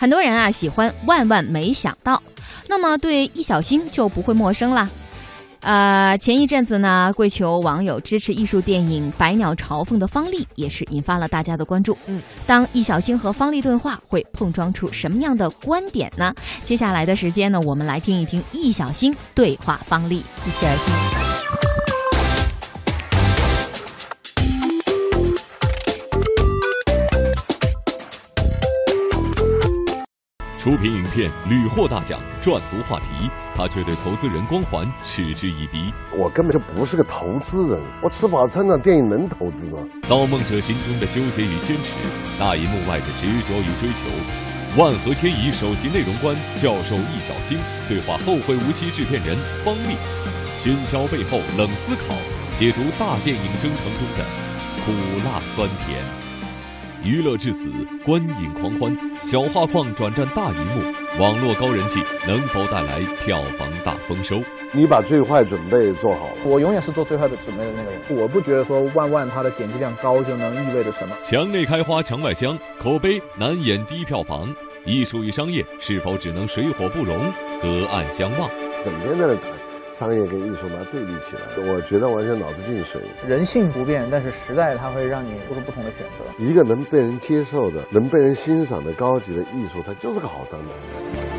很多人啊喜欢万万没想到，那么对易小星就不会陌生了。呃，前一阵子呢，跪求网友支持艺术电影《百鸟朝凤》的方丽也是引发了大家的关注。嗯，当易小星和方丽对话，会碰撞出什么样的观点呢？接下来的时间呢，我们来听一听易小星对话方丽，一起来听。出品影片屡获大奖，赚足话题，他却对投资人光环嗤之以鼻。我根本就不是个投资人，我吃饱撑的电影能投资吗？造梦者心中的纠结与坚持，大银幕外的执着与追求。万和天宜首席内容官教授易小星对话后会无期制片人方丽，喧嚣背后冷思考，解读大电影征程中的苦辣酸甜。娱乐至死，观影狂欢，小画框转战大荧幕，网络高人气能否带来票房大丰收？你把最坏准备做好。我永远是做最坏的准备的那个人。我不觉得说万万它的点击量高就能意味着什么。墙内开花墙外香，口碑难掩低票房。艺术与商业是否只能水火不容，隔岸相望？整天在那谈。商业跟艺术把它对立起来，我觉得完全脑子进水。人性不变，但是时代它会让你做出不同的选择。一个能被人接受的、能被人欣赏的高级的艺术，它就是个好商品。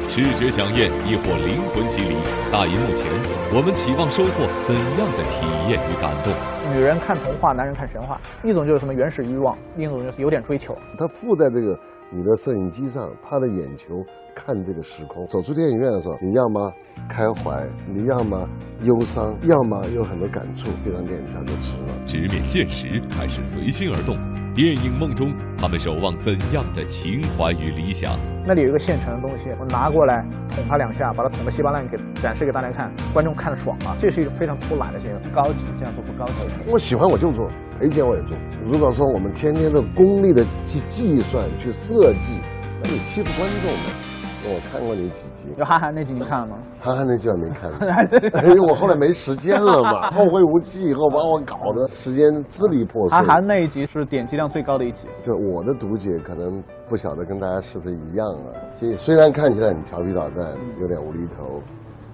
视觉响艳亦或灵魂洗礼，大银幕前，我们期望收获怎样的体验与感动？女人看童话，男人看神话。一种就是什么原始欲望，另一种就是有点追求。它附在这个你的摄影机上，他的眼球看这个时空。走出电影院的时候，你要么开怀，你要么忧伤，要么有很多感触，这张电影票就值了。直面现实，还是随心而动？电影梦中，他们守望怎样的情怀与理想？那里有一个现成的东西，我拿过来捅他两下，把他捅得稀巴烂，给展示给大家看，观众看得爽了？这是一种非常偷懒的行为，高级这样做不高级。我喜欢我就做，赔钱我也做。如果说我们天天的功利的去计算、去设计，那你欺负观众了。我看过你几集，有韩寒那集你看了吗？韩寒那集我没看，因为我后来没时间了嘛。后会无期以后把我搞得时间支离破碎。韩寒那一集是点击量最高的一集。就我的读解可能不晓得跟大家是不是一样啊？所以虽然看起来很调皮捣蛋，有点无厘头。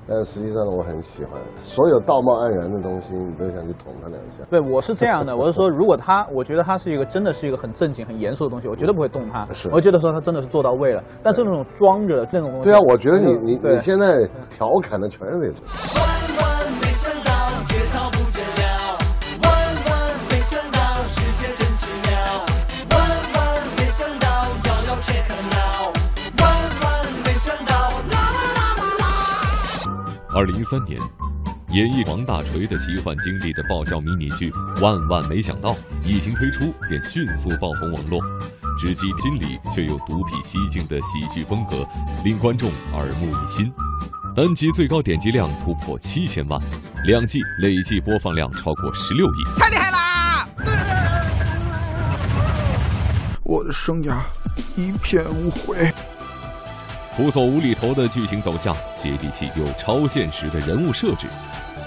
但实际上呢，我很喜欢所有道貌岸然的东西，你都想去捅他两下。对，我是这样的，我是说，如果他，我觉得他是一个真的是一个很正经、很严肃的东西，我绝对不会动他。是，我觉得说他真的是做到位了。但这种装着这种东西，对啊，我觉得你你你现在调侃的全是这种。二零一三年，演绎王大锤的奇幻经历的爆笑迷你剧《万万没想到》一经推出便迅速爆红网络，直击心里却又独辟蹊径的喜剧风格令观众耳目一新，单集最高点击量突破七千万，两季累计播放量超过十六亿，太厉害啦！我的生涯一片无悔。扑朔无厘头的剧情走向，接地气又超现实的人物设置，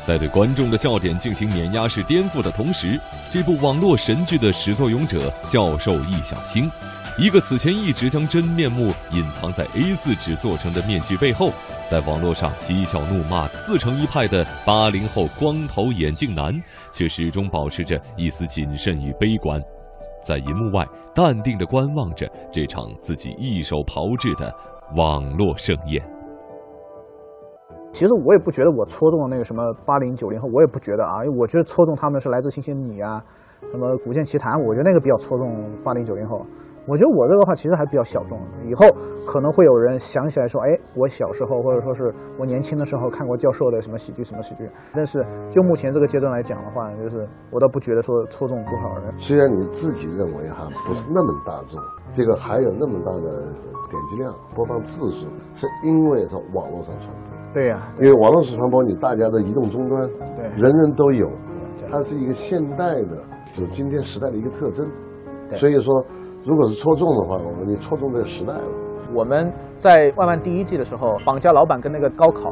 在对观众的笑点进行碾压式颠覆的同时，这部网络神剧的始作俑者教授易小星，一个此前一直将真面目隐藏在 A 四纸做成的面具背后，在网络上嬉笑怒骂、自成一派的八零后光头眼镜男，却始终保持着一丝谨慎与悲观，在银幕外淡定地观望着这场自己一手炮制的。网络盛宴。其实我也不觉得我戳中了那个什么八零九零后，我也不觉得啊，我觉得戳中他们是来自星星你啊，什么古剑奇谭，我觉得那个比较戳中八零九零后。我觉得我这个话其实还比较小众，以后可能会有人想起来说，哎，我小时候或者说是我年轻的时候看过教授的什么喜剧什么喜剧。但是就目前这个阶段来讲的话，就是我倒不觉得说戳中多少人。虽然你自己认为哈不是那么大众，这个还有那么大的。点击量、播放次数，是因为是网络上传播。对呀，因为网络上传播，你大家的移动终端，对，人人都有，它是一个现代的，就是今天时代的一个特征。所以说，如果是戳中的话，我们你戳中这个时代了。我们在万万第一季的时候，绑架老板跟那个高考。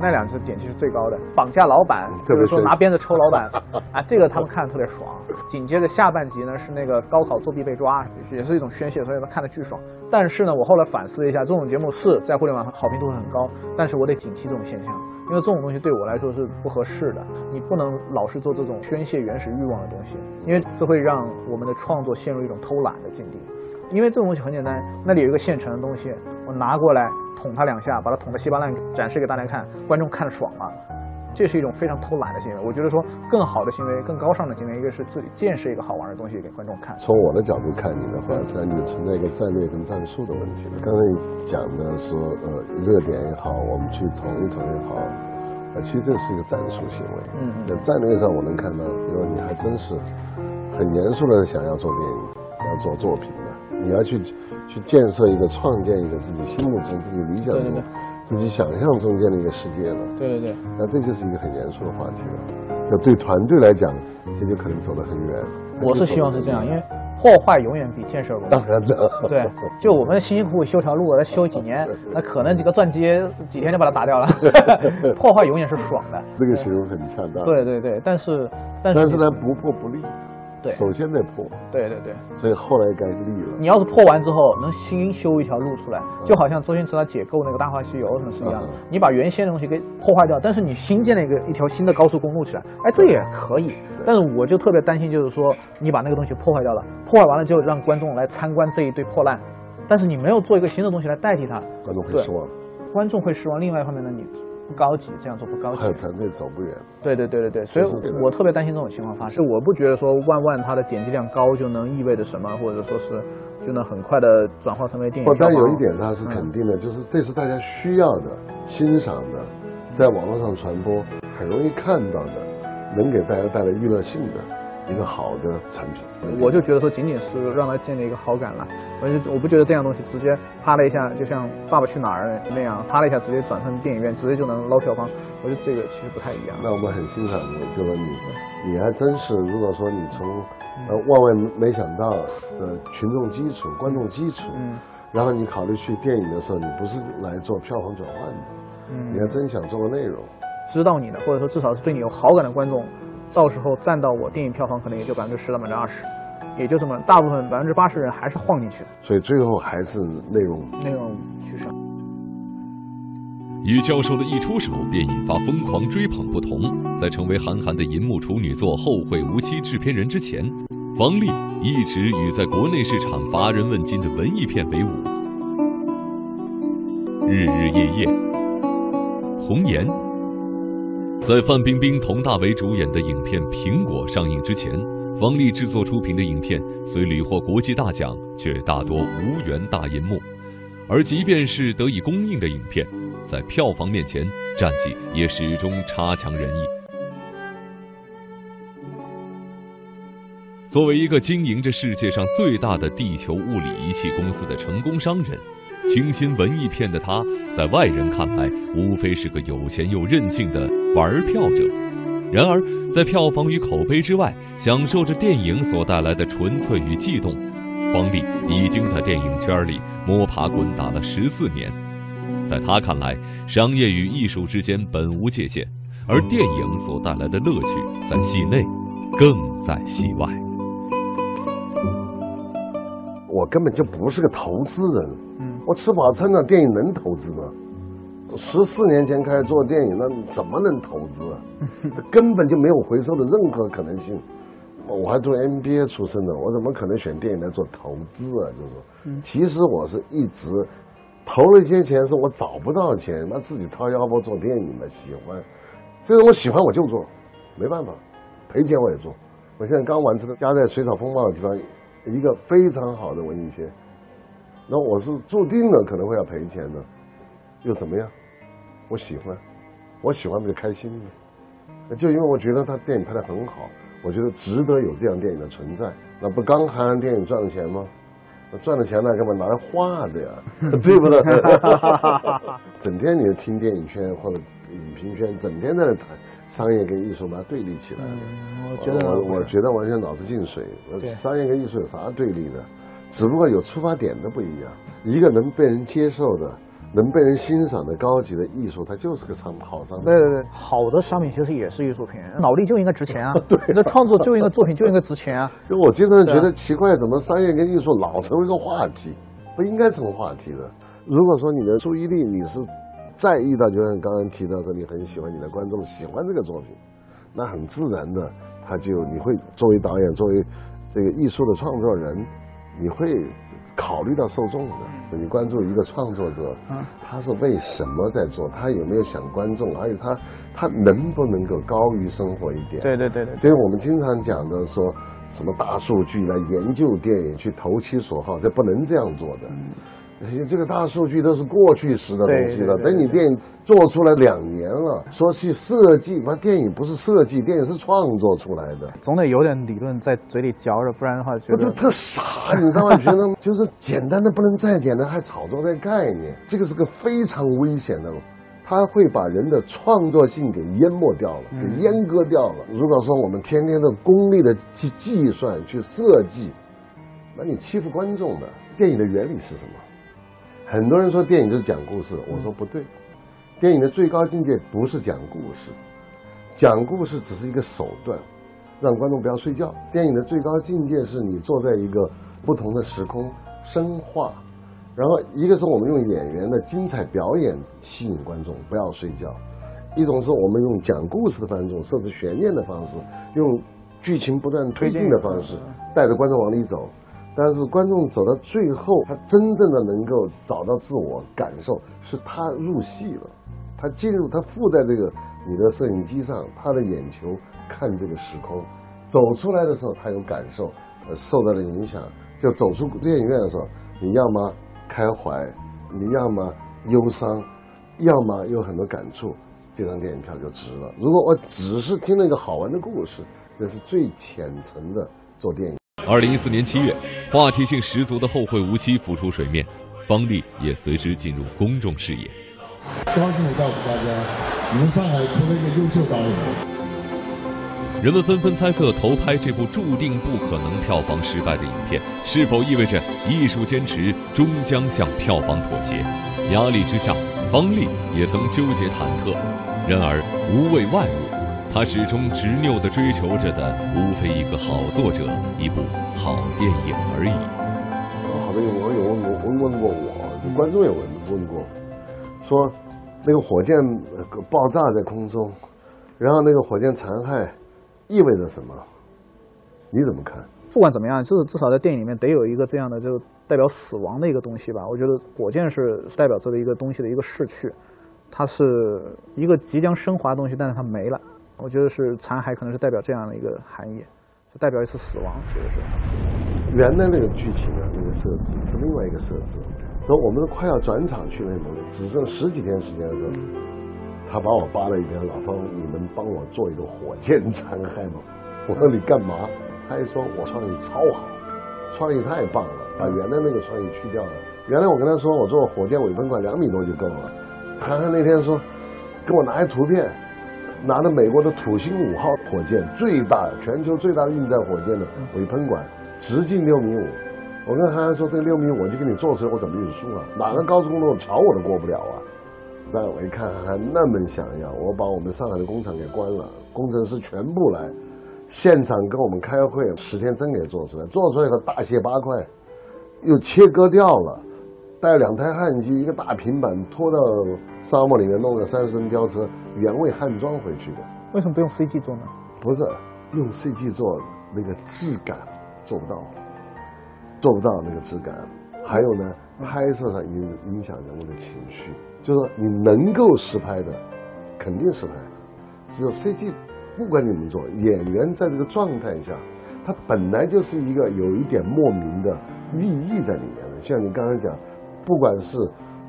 那两次点击是最高的。绑架老板，就是说拿鞭子抽老板 啊，这个他们看的特别爽。紧接着下半集呢是那个高考作弊被抓，也是一种宣泄，所以他看的巨爽。但是呢，我后来反思一下，这种节目是在互联网上好评度很高，但是我得警惕这种现象，因为这种东西对我来说是不合适的。你不能老是做这种宣泄原始欲望的东西，因为这会让我们的创作陷入一种偷懒的境地。因为这种东西很简单，那里有一个现成的东西，我拿过来捅它两下，把它捅得稀巴烂，展示给大家看，观众看着爽嘛？这是一种非常偷懒的行为。我觉得说更好的行为、更高尚的行为，一个是自己见识一个好玩的东西给观众看。从我的角度看你的话，实际上你存在一个战略跟战术的问题了。刚才你讲的说，呃，热点也好，我们去捅一捅也好，呃，其实这是一个战术行为。嗯在战略上，我能看到，比如你还真是很严肃的想要做电影，要做作品的，你要去去建设一个、创建一个自己心目中、自己理想中自己想象中间的一个世界了。对对对，那这就是一个很严肃的话题了。就对团队来讲，这就可能走得很远。我是希望是这样，因为破坏永远比建设容易。当然的，对，就我们辛辛苦苦修条路，要修几年，那可能几个钻机几天就把它打掉了。破坏永远是爽的。这个形容很恰当。对对对，但是但是但是呢，不破不立。对。首先得破，对对对，所以后来该立了。你要是破完之后能新修一条路出来，就好像周星驰他解构那个《大话西游》什么是一样的嗯，你把原先的东西给破坏掉，但是你新建了一个一条新的高速公路起来，哎，这也可以。但是我就特别担心，就是说你把那个东西破坏掉了，破坏完了之后让观众来参观这一堆破烂，但是你没有做一个新的东西来代替它，观众会失望，观众会失望。另外一方面呢，你不高级，这样做不高级。团队走不远。对对对对对，所以我特别担心这种情况发生。我不觉得说万万它的点击量高就能意味着什么，或者说是就能很快的转化成为电影不，但有一点它是肯定的，就是这是大家需要的、欣赏的，在网络上传播很容易看到的，能给大家带来娱乐性的一个好的产品。我就觉得说，仅仅是让他建立一个好感了。我就我不觉得这样东西直接啪的一下，就像《爸爸去哪儿》那样，啪的一下直接转成电影院，直接就能捞票房。我觉得这个其实不太一样。那我们很欣赏你，就是你，你还真是，如果说你从呃万万没想到的群众基础、观众基础，嗯然后你考虑去电影的时候，你不是来做票房转换的，嗯你还真想做个内容。知道你的，或者说至少是对你有好感的观众，到时候占到我电影票房可能也就百分之十到百分之二十，也就这么，大部分百分之八十人还是晃进去的，所以最后还是内容内容取胜。与教授的一出手便引发疯狂追捧不同，在成为韩寒的银幕处女作《后会无期》制片人之前，王丽一直与在国内市场乏人问津的文艺片为伍。日日夜夜，红颜。在范冰冰、佟大为主演的影片《苹果》上映之前，方丽制作出品的影片虽屡获国际大奖，却大多无缘大银幕。而即便是得以公映的影片，在票房面前，战绩也始终差强人意。作为一个经营着世界上最大的地球物理仪器公司的成功商人，清新文艺片的他，在外人看来无非是个有钱又任性的玩票者。然而，在票房与口碑之外，享受着电影所带来的纯粹与悸动。方丽已经在电影圈里摸爬滚打了十四年，在他看来，商业与艺术之间本无界限，而电影所带来的乐趣在戏内，更在戏外。我根本就不是个投资人，嗯我吃饱撑的电影能投资吗？十四年前开始做电影，那怎么能投资啊？根本就没有回收的任何可能性。我还做 MBA 出身的，我怎么可能选电影来做投资啊？就是说，其实我是一直投了一些钱，是我找不到钱，那自己掏腰包做电影嘛，喜欢。这种我喜欢我就做，没办法，赔钱我也做。我现在刚完成的家在水草风暴的地方，一个非常好的文艺片，那我是注定了可能会要赔钱的，又怎么样？我喜欢，我喜欢不就开心吗？就因为我觉得他电影拍得很好，我觉得值得有这样电影的存在。那不刚看完电影赚了钱吗？那赚了钱那，干嘛拿来花的呀？对不对？整天你听电影圈或者影评圈，整天在那谈商业跟艺术，把它对立起来了。我觉得我我觉得完全脑子进水。商业跟艺术有啥对立的？只不过有出发点的不一样。一个能被人接受的，能被人欣赏的高级的艺术，它就是个商好商品。对对对，好的商品其实也是艺术品，脑力就应该值钱啊。对，你的创作就应该作品就应该值钱啊。就我经常觉得奇怪，怎么商业跟艺术老成为一个话题？不应该成为话题的。如果说你的注意力你是在意到，就像刚刚提到说你很喜欢你的观众喜欢这个作品，那很自然的，他就你会作为导演，作为这个艺术的创作人，你会。考虑到受众的，你关注一个创作者，他是为什么在做？他有没有想观众？而且他他能不能够高于生活一点？对对对对。所以我们经常讲的说什么大数据来研究电影，去投其所好，这不能这样做的。这个大数据都是过去时的东西了。等你电影做出来两年了，说去设计，那电影不是设计，电影是创作出来的。总得有点理论在嘴里嚼着，不然的话，我就特傻。你知道吗？觉得 就是简单的不能再简单，还炒作在概念，这个是个非常危险的，它会把人的创作性给淹没掉了，给阉割掉了。如果说我们天天的功利的去计算、去设计，那你欺负观众的。电影的原理是什么？很多人说电影就是讲故事，我说不对，电影的最高境界不是讲故事，讲故事只是一个手段，让观众不要睡觉。电影的最高境界是你坐在一个不同的时空，深化，然后一个是我们用演员的精彩表演吸引观众不要睡觉，一种是我们用讲故事的方式，设置悬念的方式，用剧情不断推进的方式，带着观众往里走。但是观众走到最后，他真正的能够找到自我感受，是他入戏了，他进入，他附在这个你的摄影机上，他的眼球看这个时空，走出来的时候他有感受，呃，受到了影响，就走出电影院的时候，你要么开怀，你要么忧伤，要么有很多感触，这张电影票就值了。如果我只是听了一个好玩的故事，那是最浅层的做电影。二零一四年七月，话题性十足的《后会无期》浮出水面，方励也随之进入公众视野。高兴的告诉大家，你们上海出了一个优秀导演。人们纷纷猜测，投拍这部注定不可能票房失败的影片，是否意味着艺术坚持终将向票房妥协？压力之下，方励也曾纠结忐忑。然而，无畏万物。他始终执拗地追求着的，无非一个好作者，一部好电影而已。好多有网友问过，问问过我，观众也问问过，说那个火箭爆炸在空中，然后那个火箭残骸意味着什么？你怎么看？不管怎么样，就是至少在电影里面得有一个这样的，就代表死亡的一个东西吧。我觉得火箭是代表这个一个东西的一个逝去，它是一个即将升华的东西，但是它没了。我觉得是残骸，可能是代表这样的一个含义，就代表一次死亡，其实是。原来那个剧情的那个设置是另外一个设置，说我们快要转场去内蒙，只剩十几天时间的时候，他把我扒了一边，老方，你能帮我做一个火箭残骸吗？我说你干嘛？他一说我创意超好，创意太棒了，把原来那个创意去掉了。原来我跟他说我做火箭尾喷管两米多就够了，他那天说，给我拿一图片。拿着美国的土星五号火箭，最大全球最大的运载火箭的尾喷管，直径六米五。我跟韩寒说，这个六米五我就给你做出来，我怎么运输啊？哪个高速公路桥我都过不了啊！但我一看韩寒那么想要，我把我们上海的工厂给关了，工程师全部来，现场跟我们开会，十天真给做出来，做出来的大卸八块，又切割掉了。带两台焊机，一个大平板，拖到沙漠里面，弄个三十吨吊车，原位焊装回去的。为什么不用 CG 做呢？不是用 CG 做那个质感做不到，做不到那个质感。还有呢，拍摄上影影响人物的情绪，就是说你能够实拍的，肯定实拍。只有 CG，不管你们做，演员在这个状态下，他本来就是一个有一点莫名的寓意在里面的。像你刚才讲。不管是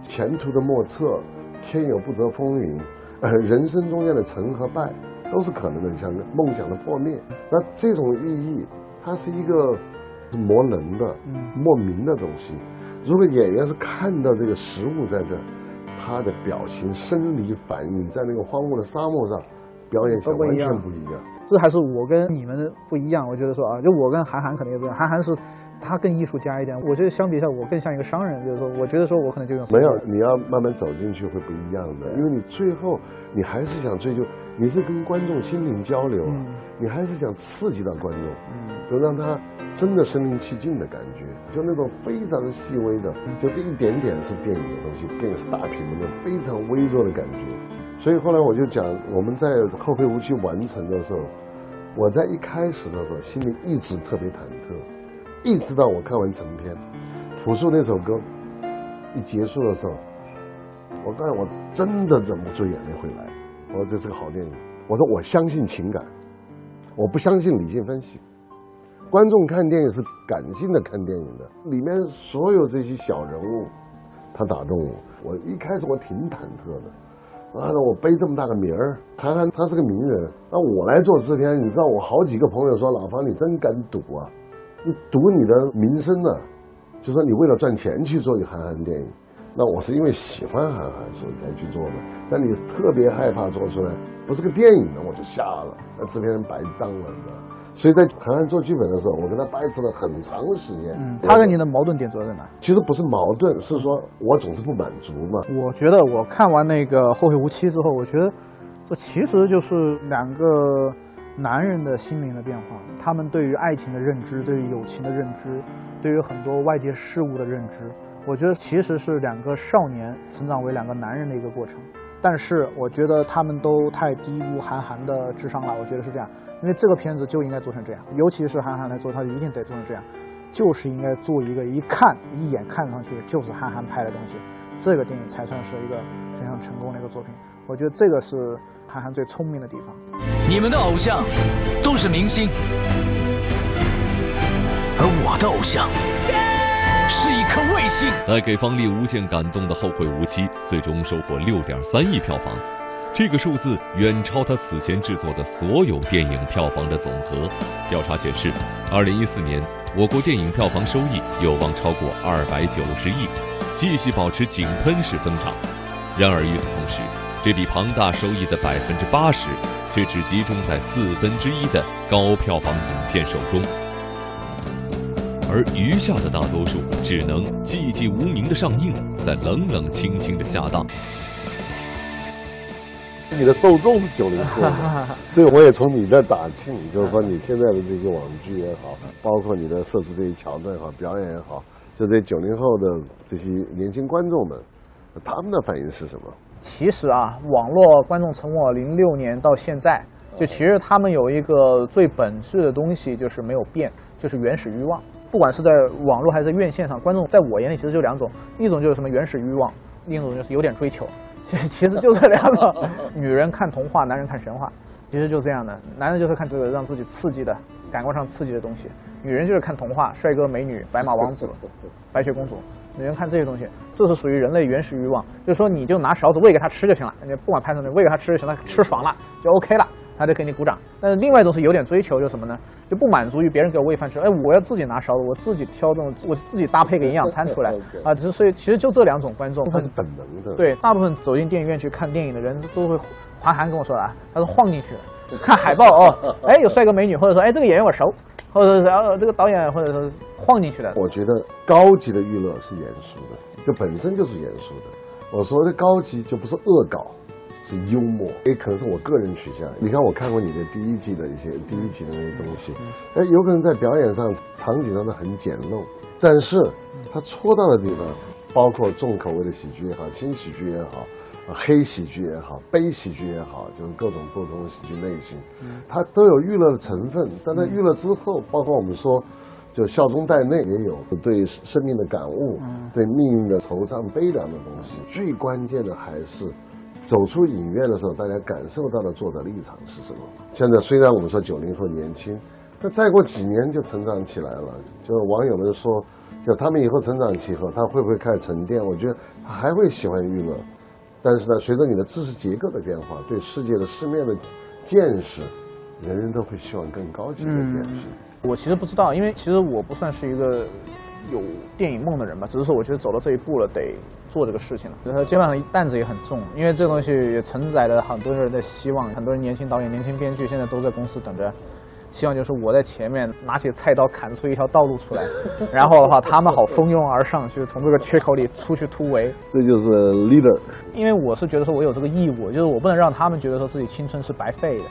前途的莫测，天有不测风云，呃，人生中间的成和败都是可能的。你像梦想的破灭，那这种寓意，它是一个磨人的、莫名的东西。如果演员是看到这个实物在这儿，他的表情、生理反应，在那个荒漠的沙漠上表演，完全不一样。这还是我跟你们不一样。我觉得说啊，就我跟韩寒肯定也不一样。韩寒是。他更艺术家一点。我觉得相比下，我更像一个商人，就是说，我觉得说我可能就用没有，你要慢慢走进去会不一样的，因为你最后你还是想追求，你是跟观众心灵交流啊，你还是想刺激到观众，就让他真的身临其境的感觉，就那种非常细微的，就这一点点是电影的东西，电影是大屏幕的非常微弱的感觉。所以后来我就讲，我们在《后会无期》完成的时候，我在一开始的时候心里一直特别忐忑。一直到我看完成片，《朴树》那首歌一结束的时候，我告诉我真的忍不住眼泪会来。我说这是个好电影。我说我相信情感，我不相信理性分析。观众看电影是感性的看电影的，里面所有这些小人物，他打动我。我一开始我挺忐忑的，啊，我背这么大个名儿，他他是个名人，那我来做制片，你知道我好几个朋友说老方你真敢赌啊。你赌你的名声呢？就说你为了赚钱去做一个韩寒电影，那我是因为喜欢韩寒所以才去做的。但你特别害怕做出来不是个电影呢，我就下了，那制片人白当了，你知道。所以在韩寒做剧本的时候，我跟他掰扯了很长时间。嗯，他跟你的矛盾点主要在哪？其实不是矛盾，是说我总是不满足嘛。我觉得我看完那个《后会无期》之后，我觉得这其实就是两个。男人的心灵的变化，他们对于爱情的认知，对于友情的认知，对于很多外界事物的认知，我觉得其实是两个少年成长为两个男人的一个过程。但是我觉得他们都太低估韩寒的智商了，我觉得是这样，因为这个片子就应该做成这样，尤其是韩寒来做，他一定得做成这样，就是应该做一个一看一眼看上去就是韩寒拍的东西，这个电影才算是一个非常成功的一个作品。我觉得这个是韩寒最聪明的地方。你们的偶像都是明星，而我的偶像是一颗卫星。带给方丽无限感动的《后会无期》，最终收获六点三亿票房，这个数字远超他此前制作的所有电影票房的总和。调查显示，二零一四年我国电影票房收益有望超过二百九十亿，继续保持井喷式增长。然而与此同时，这笔庞大收益的百分之八十，却只集中在四分之一的高票房影片手中，而余下的大多数只能寂寂无名的上映，在冷冷清清的下档。你的受众是九零后，所以我也从你这儿打听，就是说你现在的这些网剧也好，包括你的设置这些桥段也好，表演也好，就这九零后的这些年轻观众们，他们的反应是什么？其实啊，网络观众从我零六年到现在，就其实他们有一个最本质的东西就是没有变，就是原始欲望。不管是在网络还是在院线上，观众在我眼里其实就两种，一种就是什么原始欲望，另一种就是有点追求。其 实其实就这两种。女人看童话，男人看神话，其实就这样的。男人就是看这个让自己刺激的感官上刺激的东西，女人就是看童话，帅哥美女、白马王子、白雪公主。女人看这些东西，这是属于人类原始欲望。就是说，你就拿勺子喂给他吃就行了，你不管拍什么，喂给他吃就行了，吃爽了就 OK 了，他就给你鼓掌。但是另外一种是有点追求，就什么呢？就不满足于别人给我喂饭吃，哎，我要自己拿勺子，我自己挑这种，我自己搭配个营养餐出来 啊。只是所以，其实就这两种观众，他是本能的。对，大部分走进电影院去看电影的人都会，韩寒跟我说的啊，他说晃进去看海报哦，哎，有帅哥美女，或者说哎，这个演员我熟。或者是呃这个导演或者说晃进去的。我觉得高级的娱乐是严肃的，就本身就是严肃的。我说的高级就不是恶搞，是幽默，也可能是我个人取向。你看我看过你的第一季的一些第一集的那些东西，哎，有可能在表演上场景上的很简陋，但是他戳到的地方，包括重口味的喜剧也好，轻喜剧也好。黑喜剧也好，悲喜剧也好，就是各种不同的喜剧类型，它都有娱乐的成分。但在娱乐之后，包括我们说，就笑中带泪，也有对生命的感悟，对命运的惆怅悲凉的东西。最关键的还是走出影院的时候，大家感受到的作者立场是什么。现在虽然我们说九零后年轻，那再过几年就成长起来了。就是网友们说，就他们以后成长起后，他会不会开始沉淀？我觉得他还会喜欢娱乐。但是呢，随着你的知识结构的变化，对世界的世面的见识，人人都会希望更高级的见识。我其实不知道，因为其实我不算是一个有电影梦的人吧，只是说我觉得走到这一步了，得做这个事情了。然后肩膀上担子也很重，因为这东西也承载了很多人的希望，很多人年轻导演、年轻编剧现在都在公司等着希望就是我在前面拿起菜刀砍出一条道路出来，然后的话他们好蜂拥而上，就是从这个缺口里出去突围。这就是 leader。因为我是觉得说我有这个义务，就是我不能让他们觉得说自己青春是白费的。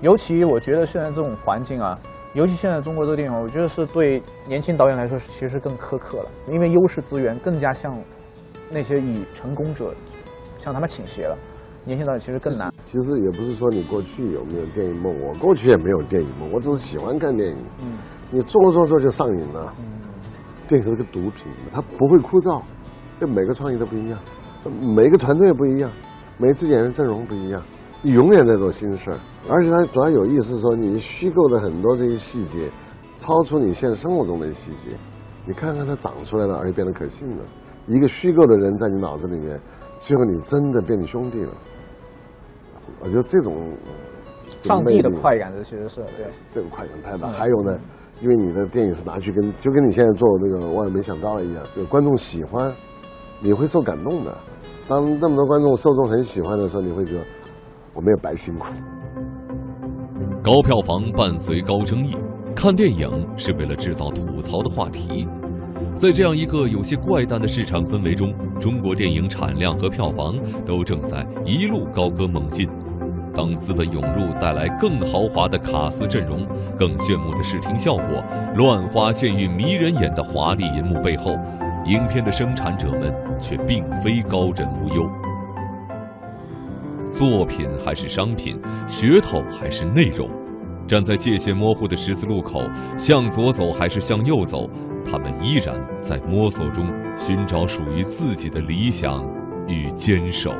尤其我觉得现在这种环境啊，尤其现在中国这个电影，我觉得是对年轻导演来说其实更苛刻了，因为优势资源更加向那些以成功者向他们倾斜了。年轻导演其实更难。其实也不是说你过去有没有电影梦，我过去也没有电影梦，我只是喜欢看电影。嗯，你做着做着就上瘾了。嗯，电影是个毒品，它不会枯燥，就每个创意都不一样，每个团队也不一样，每次演员阵容不一样，你永远在做新事儿。而且它主要有意思，说你虚构的很多这些细节，超出你现实生活中的细节，你看看它长出来了，而且变得可信了。一个虚构的人在你脑子里面，最后你真的变你兄弟了。我觉得这种上帝的快感，这其实是对这个快感太大。还有呢，因为你的电影是拿去跟，就跟你现在做那个万万没想到一样，有观众喜欢，你会受感动的。当那么多观众受众很喜欢的时候，你会觉得我没有白辛苦。高票房伴随高争议，看电影是为了制造吐槽的话题。在这样一个有些怪诞的市场氛围中，中国电影产量和票房都正在一路高歌猛进。当资本涌入带来更豪华的卡司阵容、更炫目的视听效果、乱花渐欲迷人眼的华丽银幕背后，影片的生产者们却并非高枕无忧。作品还是商品，噱头还是内容，站在界限模糊的十字路口，向左走还是向右走，他们依然在摸索中寻找属于自己的理想与坚守。